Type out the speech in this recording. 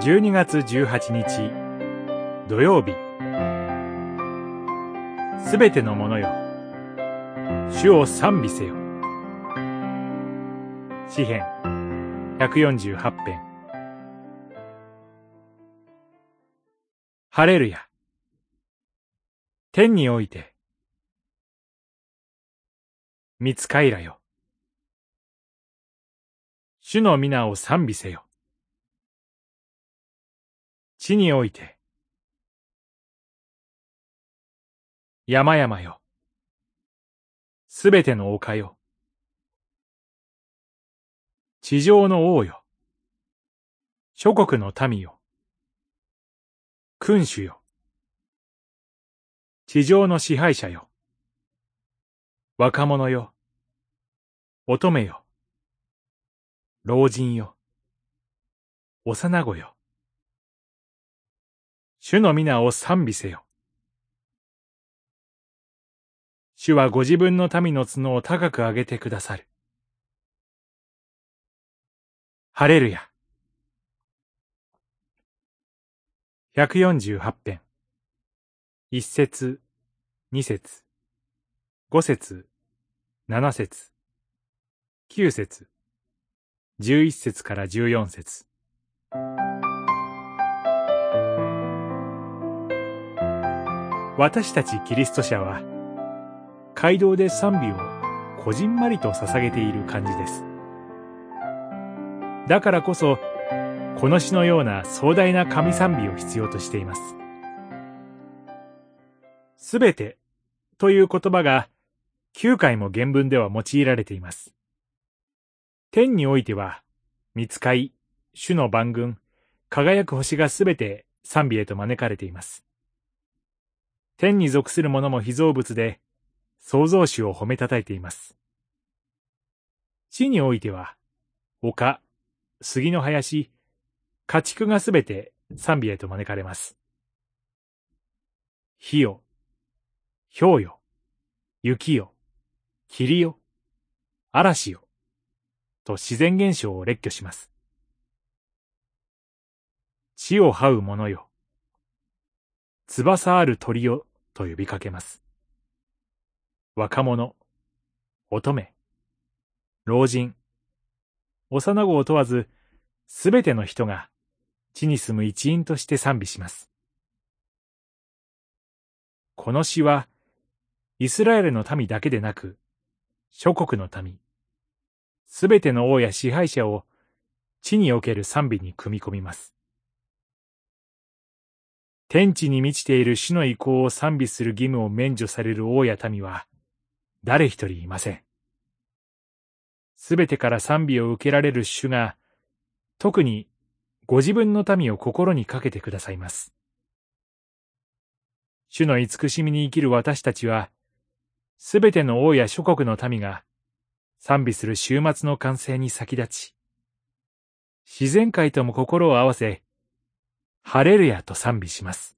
12月18日土曜日。すべてのものよ。主を賛美せよ。詩編148編。ハレルヤ。天において。見つかいらよ。主の皆を賛美せよ。地において。山々よ。すべての丘よ。地上の王よ。諸国の民よ。君主よ。地上の支配者よ。若者よ。乙女よ。老人よ。幼子よ。主の皆を賛美せよ。主はご自分の民の角を高く上げてくださる。ハレルヤ。148編。一節、二節、五節、七節、九節、十一節から十四節。私たちキリスト者は、街道で賛美をこじんまりと捧げている感じです。だからこそ、この詩のような壮大な神賛美を必要としています。すべてという言葉が9回も原文では用いられています。天においては、見つかい、主の万軍、輝く星がすべて賛美へと招かれています。天に属する者も被造物で、創造主を褒めたたえています。地においては、丘、杉の林、家畜がすべて賛美へと招かれます。火よ、氷よ、雪よ、霧よ、嵐よ、と自然現象を列挙します。地を這う者よ、翼ある鳥よと呼びかけます。若者、乙女、老人、幼子を問わず、すべての人が地に住む一員として賛美します。この詩は、イスラエルの民だけでなく、諸国の民、すべての王や支配者を地における賛美に組み込みます。天地に満ちている主の意向を賛美する義務を免除される王や民は、誰一人いません。すべてから賛美を受けられる主が、特にご自分の民を心にかけてくださいます。主の慈しみに生きる私たちは、すべての王や諸国の民が賛美する終末の完成に先立ち、自然界とも心を合わせ、ハレルヤと賛美します。